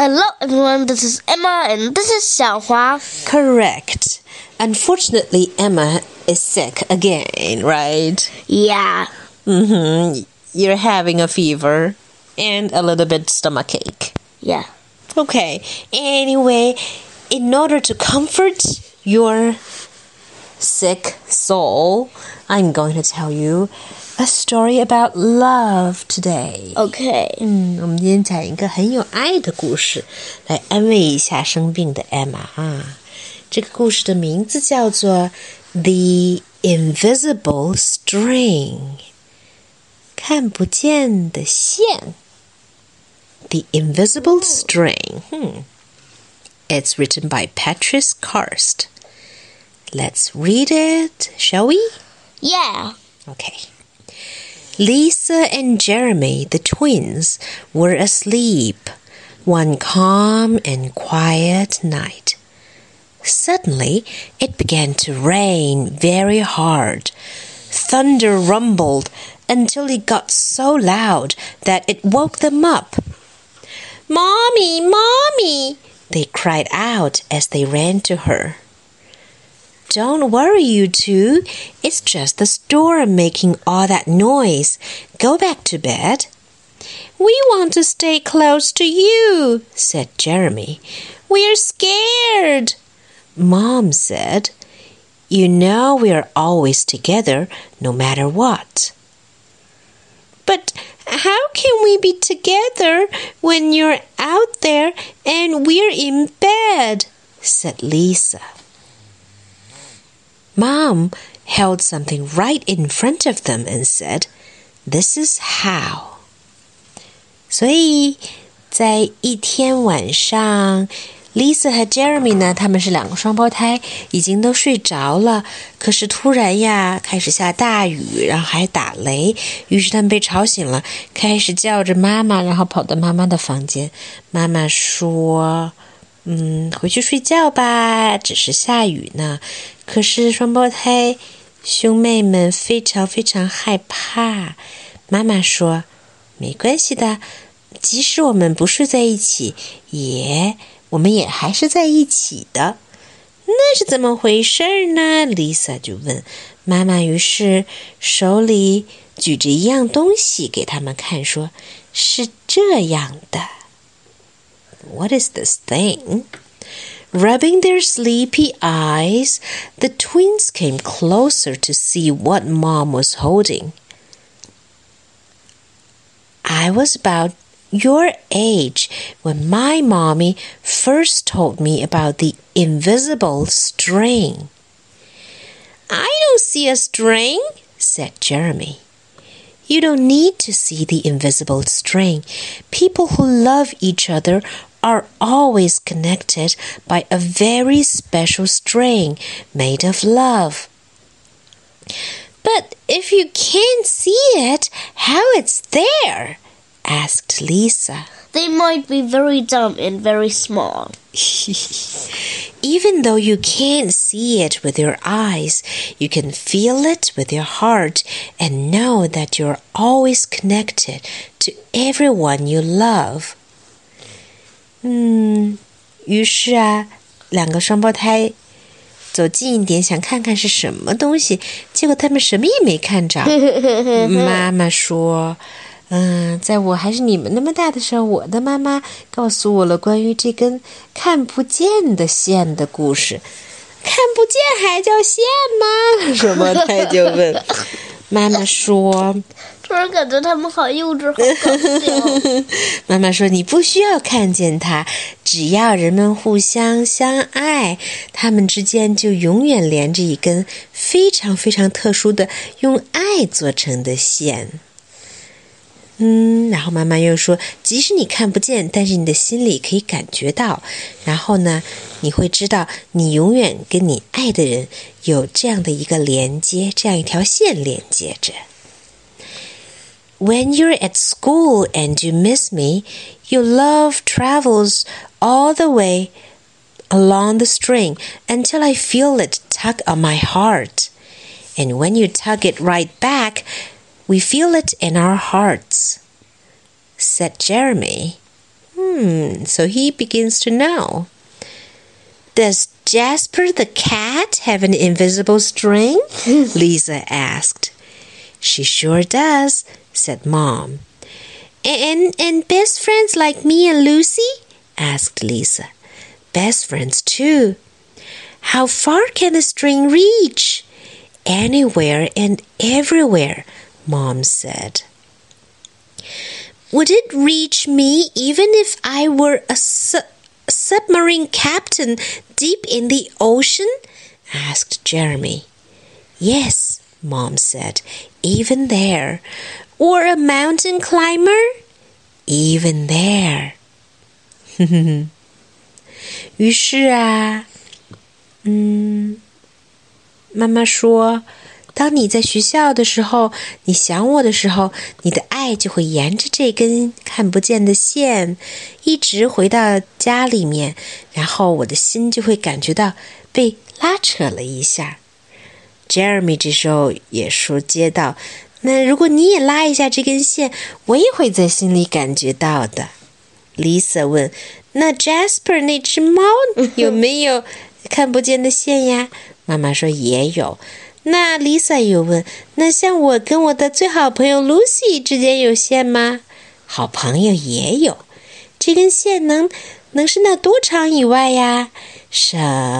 Hello, everyone. This is Emma, and this is Xiaohua. Correct. Unfortunately, Emma is sick again, right? Yeah. Mm-hmm. You're having a fever and a little bit stomachache. Yeah. Okay. Anyway, in order to comfort your sick soul, I'm going to tell you a story about love today. Okay. 嗯，我们今天讲一个很有爱的故事，来安慰一下生病的 Emma 啊。这个故事的名字叫做《The Invisible String》，看不见的线。The Invisible String. Hmm. It's written by Patrice Karst. Let's read it, shall we? Yeah. Okay. Lisa and Jeremy, the twins, were asleep one calm and quiet night. Suddenly, it began to rain very hard. Thunder rumbled until it got so loud that it woke them up. Mommy, Mommy! They cried out as they ran to her. Don't worry, you two. It's just the storm making all that noise. Go back to bed. We want to stay close to you, said Jeremy. We're scared. Mom said, You know we're always together, no matter what. But how can we be together when you're out there and we're in bed? said Lisa. Mom held something right in front of them and said, This is how. 所以，在一天晚上，Lisa 和 Jeremy 呢，他们是两个双胞胎，已经都睡着了。可是突然呀，开始下大雨，然后还打雷，于是他们被吵醒了，开始叫着妈妈，然后跑到妈妈的房间。妈妈说：“嗯，回去睡觉吧，只是下雨呢。”可是双胞胎兄妹们非常非常害怕。妈妈说：“没关系的，即使我们不睡在一起，也我们也还是在一起的。”那是怎么回事呢？Lisa 就问妈妈。于是手里举着一样东西给他们看，说：“是这样的。” What is this thing? Rubbing their sleepy eyes, the twins came closer to see what Mom was holding. I was about your age when my mommy first told me about the invisible string. I don't see a string, said Jeremy. You don't need to see the invisible string. People who love each other are always connected by a very special string made of love. But if you can't see it, how it's there? asked Lisa. They might be very dumb and very small. Even though you can't see it with your eyes, you can feel it with your heart and know that you're always connected to everyone you love. 嗯，于是啊，两个双胞胎走近一点，想看看是什么东西，结果他们什么也没看着。妈妈说：“嗯，在我还是你们那么大的时候，我的妈妈告诉我了关于这根看不见的线的故事。看不见还叫线吗？”双胞胎就问。妈妈说。突然感觉他们好幼稚，好搞笑。妈妈说：“你不需要看见他，只要人们互相相爱，他们之间就永远连着一根非常非常特殊的用爱做成的线。”嗯，然后妈妈又说：“即使你看不见，但是你的心里可以感觉到。然后呢，你会知道你永远跟你爱的人有这样的一个连接，这样一条线连接着。” When you're at school and you miss me, your love travels all the way along the string until I feel it tug on my heart. And when you tug it right back, we feel it in our hearts, said Jeremy. Hmm, so he begins to know. Does Jasper the cat have an invisible string? Lisa asked. She sure does, said Mom. And and best friends like me and Lucy? asked Lisa. Best friends too. How far can the string reach? Anywhere and everywhere, Mom said. Would it reach me even if I were a su submarine captain deep in the ocean? asked Jeremy. Yes, Mom said, even there. Or a mountain climber? Even there. 于是啊，嗯，妈妈说，当你在学校的时候，你想我的时候，你的爱就会沿着这根看不见的线，一直回到家里面，然后我的心就会感觉到被拉扯了一下。Jeremy 这时候也说接到，那如果你也拉一下这根线，我也会在心里感觉到的。Lisa 问：“那 Jasper 那只猫有没有看不见的线呀？”妈妈说：“也有。”那 Lisa 又问：“那像我跟我的最好朋友 Lucy 之间有线吗？”好朋友也有。这根线能能伸到多长以外呀？什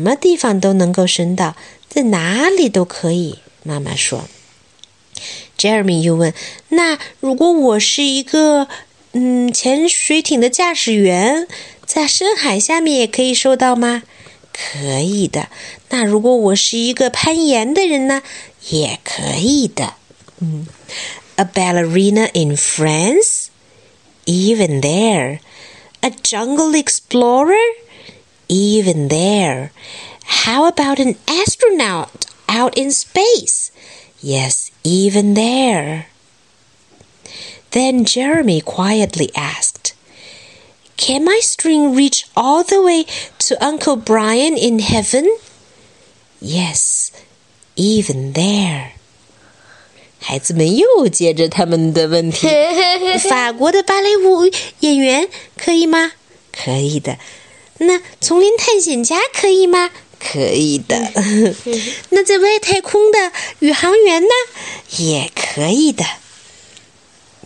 么地方都能够伸到，在哪里都可以。妈妈说。Jeremy 又问：“那如果我是一个……”嗯，潜水艇的驾驶员在深海下面也可以收到吗？可以的。那如果我是一个攀岩的人呢？也可以的。嗯，A ballerina in France? Even there. A jungle explorer? Even there. How about an astronaut out in space? Yes, even there. Then Jeremy quietly asked, Can my string reach all the way to Uncle Brian in heaven? Yes, even there. 孩子们又接着他们的问题：法国的芭蕾舞演员可以吗？可以的。那丛林探险家可以吗？ 可以的。那在外太空的宇航员呢？也可以的。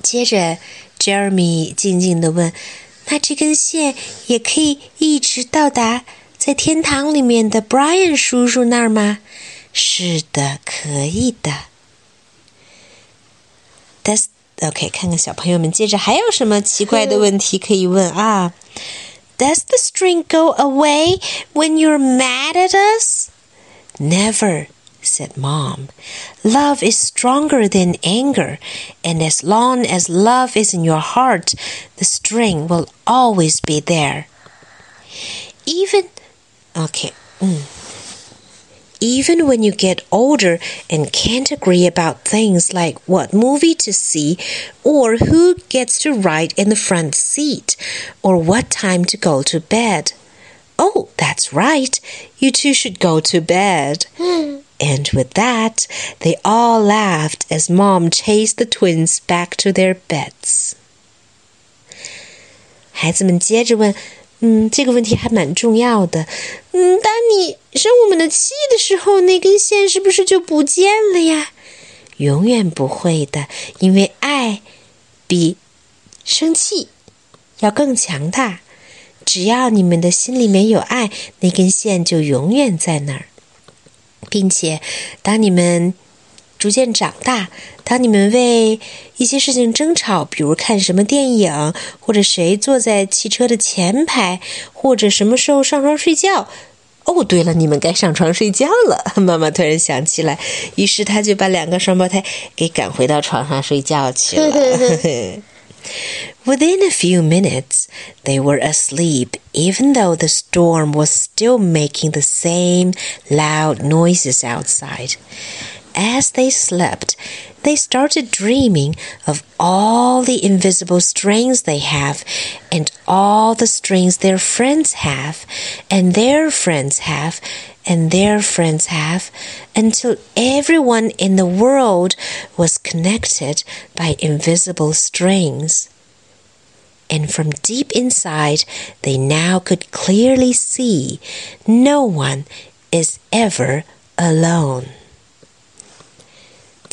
接着，Jeremy 静静的问：“那这根线也可以一直到达在天堂里面的 Brian 叔叔那儿吗？”“是的，可以的。”Does OK？看看小朋友们接着还有什么奇怪的问题可以问啊？Does the string go away when you're mad at us? Never. said Mom. Love is stronger than anger, and as long as love is in your heart, the string will always be there. Even, okay, mm Even when you get older and can't agree about things like what movie to see, or who gets to ride in the front seat, or what time to go to bed. Oh, that's right. You two should go to bed. And with that, they all laughed as Mom chased the twins back to their beds. 孩子们接着问：“ 嗯，这个问题还蛮重要的。嗯，当你生我们的气的时候，那根线是不是就不见了呀？永远不会的，因为爱比生气要更强大。只要你们的心里面有爱，那根线就永远在那儿。”并且，当你们逐渐长大，当你们为一些事情争吵，比如看什么电影，或者谁坐在汽车的前排，或者什么时候上床睡觉。哦，对了，你们该上床睡觉了。妈妈突然想起来，于是她就把两个双胞胎给赶回到床上睡觉去了。Within a few minutes, they were asleep, even though the storm was still making the same loud noises outside. As they slept, they started dreaming of all the invisible strings they have, and all the strings their friends have, and their friends have, and their friends have, until everyone in the world was connected by invisible strings. and from deep inside they now could clearly see no one is ever alone.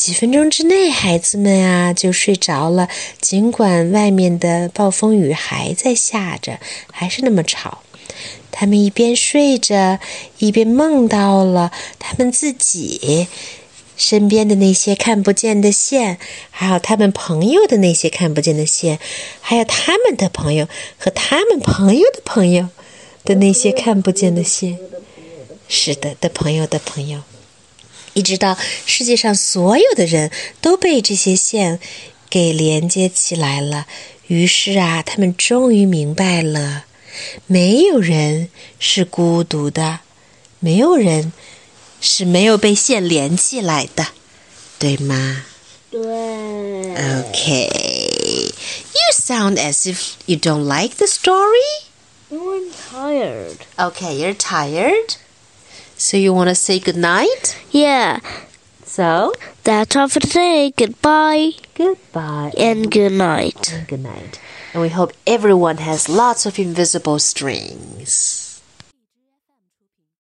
几分钟之内，孩子们啊就睡着了。尽管外面的暴风雨还在下着，还是那么吵。他们一边睡着，一边梦到了他们自己身边的那些看不见的线，还有他们朋友的那些看不见的线，还有他们的朋友和他们朋友的朋友的那些看不见的线。是的，的朋友的朋友。一直到世界上所有的人都被这些线给连接起来了，于是啊，他们终于明白了，没有人是孤独的，没有人是没有被线连起来的，对吗？对。Okay. You sound as if you don't like the story. I'm tired. Okay, you're tired. So you want to say good night? Yeah. So, That's all for today. Goodbye goodbye and good night. and good night. And we hope everyone has lots of invisible strings.